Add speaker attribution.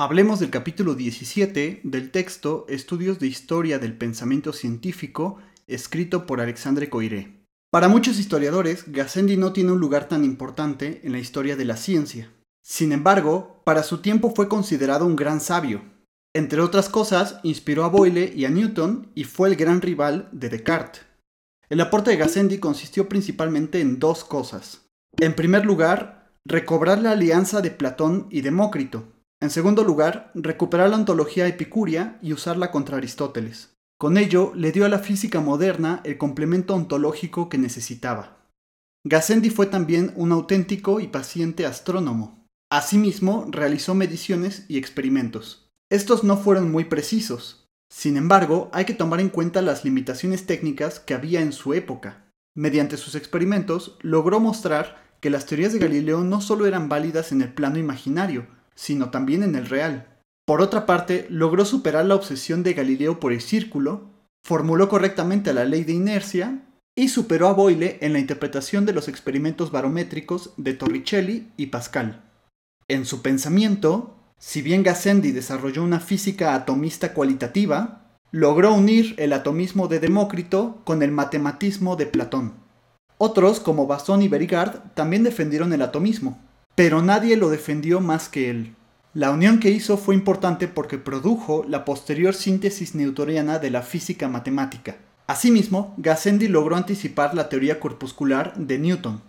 Speaker 1: Hablemos del capítulo 17 del texto Estudios de Historia del Pensamiento Científico, escrito por Alexandre Coiré. Para muchos historiadores, Gassendi no tiene un lugar tan importante en la historia de la ciencia. Sin embargo, para su tiempo fue considerado un gran sabio. Entre otras cosas, inspiró a Boyle y a Newton y fue el gran rival de Descartes. El aporte de Gassendi consistió principalmente en dos cosas. En primer lugar, recobrar la alianza de Platón y Demócrito, en segundo lugar, recuperar la ontología epicúrea y usarla contra Aristóteles. Con ello, le dio a la física moderna el complemento ontológico que necesitaba. Gassendi fue también un auténtico y paciente astrónomo. Asimismo, realizó mediciones y experimentos. Estos no fueron muy precisos. Sin embargo, hay que tomar en cuenta las limitaciones técnicas que había en su época. Mediante sus experimentos, logró mostrar que las teorías de Galileo no solo eran válidas en el plano imaginario, sino también en el real. Por otra parte, logró superar la obsesión de Galileo por el círculo, formuló correctamente la ley de inercia y superó a Boyle en la interpretación de los experimentos barométricos de Torricelli y Pascal. En su pensamiento, si bien Gassendi desarrolló una física atomista cualitativa, logró unir el atomismo de Demócrito con el matematismo de Platón. Otros, como Basson y Berigard, también defendieron el atomismo, pero nadie lo defendió más que él. La unión que hizo fue importante porque produjo la posterior síntesis newtoniana de la física matemática. Asimismo, Gassendi logró anticipar la teoría corpuscular de Newton.